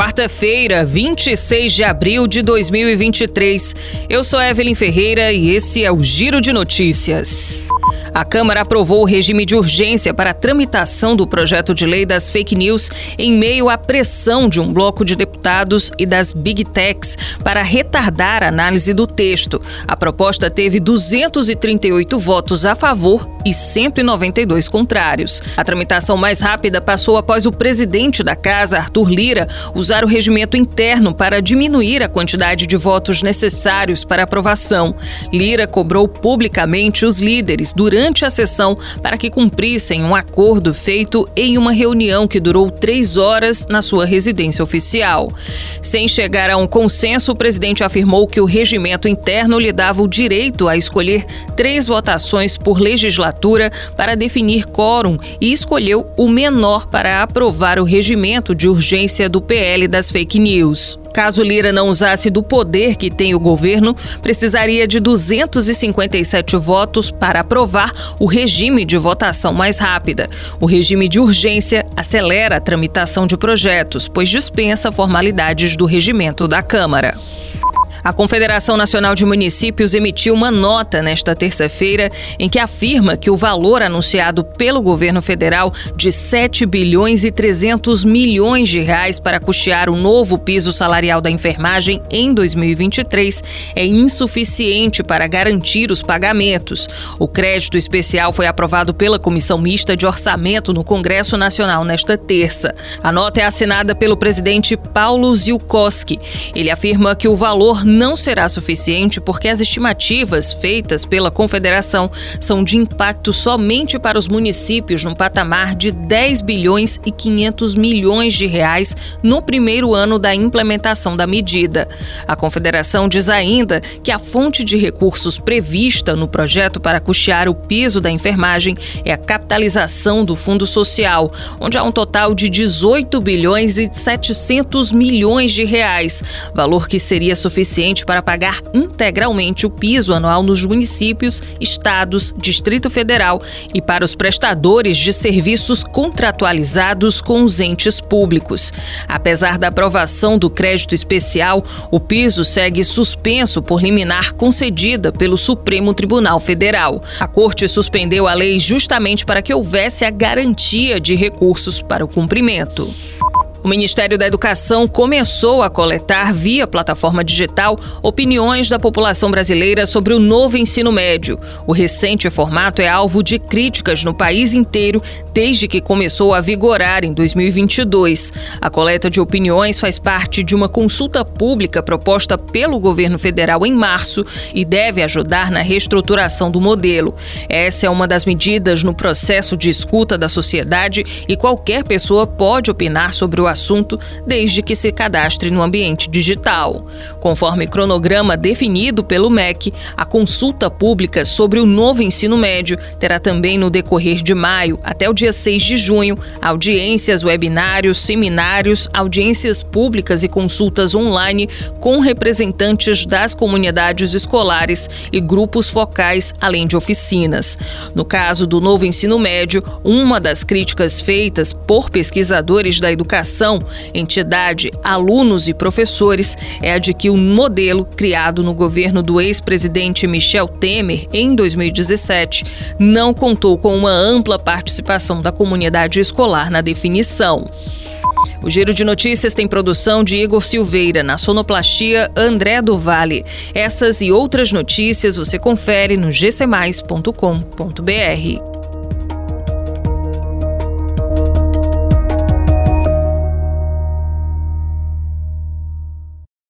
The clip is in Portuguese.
quarta-feira, 26 de abril de 2023. Eu sou Evelyn Ferreira e esse é o Giro de Notícias. A Câmara aprovou o regime de urgência para a tramitação do projeto de lei das fake news em meio à pressão de um bloco de deputados e das big techs para retardar a análise do texto. A proposta teve 238 votos a favor e 192 contrários. A tramitação mais rápida passou após o presidente da casa, Arthur Lira, usar o regimento interno para diminuir a quantidade de votos necessários para aprovação. Lira cobrou publicamente os líderes durante a sessão para que cumprissem um acordo feito em uma reunião que durou três horas na sua residência oficial. Sem chegar a um consenso, o presidente afirmou que o regimento interno lhe dava o direito a escolher três votações por legislatura para definir quórum e escolheu o menor para aprovar o regimento de urgência do PL das fake news. Caso Lira não usasse do poder que tem o governo, precisaria de 257 votos para aprovar o regime de votação mais rápida. O regime de urgência acelera a tramitação de projetos, pois dispensa formalidades do regimento da Câmara. A Confederação Nacional de Municípios emitiu uma nota nesta terça-feira em que afirma que o valor anunciado pelo governo federal de 7 bilhões e 300 milhões de reais para custear o novo piso salarial da enfermagem em 2023 é insuficiente para garantir os pagamentos. O crédito especial foi aprovado pela Comissão Mista de Orçamento no Congresso Nacional nesta terça. A nota é assinada pelo presidente Paulo Zilkowski. Ele afirma que o valor não será suficiente porque as estimativas feitas pela Confederação são de impacto somente para os municípios num patamar de 10 bilhões e 500 milhões de reais no primeiro ano da implementação da medida. A Confederação diz ainda que a fonte de recursos prevista no projeto para custear o piso da enfermagem é a capitalização do Fundo Social, onde há um total de 18 bilhões e 700 milhões de reais, valor que seria suficiente suficiente para pagar integralmente o piso anual nos municípios, estados, Distrito Federal e para os prestadores de serviços contratualizados com os entes públicos. Apesar da aprovação do crédito especial, o piso segue suspenso por liminar concedida pelo Supremo Tribunal Federal. A Corte suspendeu a lei justamente para que houvesse a garantia de recursos para o cumprimento. O Ministério da Educação começou a coletar, via plataforma digital, opiniões da população brasileira sobre o novo ensino médio. O recente formato é alvo de críticas no país inteiro desde que começou a vigorar em 2022. A coleta de opiniões faz parte de uma consulta pública proposta pelo governo federal em março e deve ajudar na reestruturação do modelo. Essa é uma das medidas no processo de escuta da sociedade e qualquer pessoa pode opinar sobre o assunto desde que se cadastre no ambiente digital. Conforme cronograma definido pelo MEC, a consulta pública sobre o novo ensino médio terá também no decorrer de maio até o dia 6 de junho audiências, webinários, seminários, audiências públicas e consultas online com representantes das comunidades escolares e grupos focais, além de oficinas. No caso do novo ensino médio, uma das críticas feitas por pesquisadores da educação entidade, alunos e professores é a de que o modelo criado no governo do ex-presidente Michel Temer em 2017 não contou com uma ampla participação da comunidade escolar na definição. O Giro de Notícias tem produção de Igor Silveira, na sonoplastia André do Vale. Essas e outras notícias você confere no gcmais.com.br.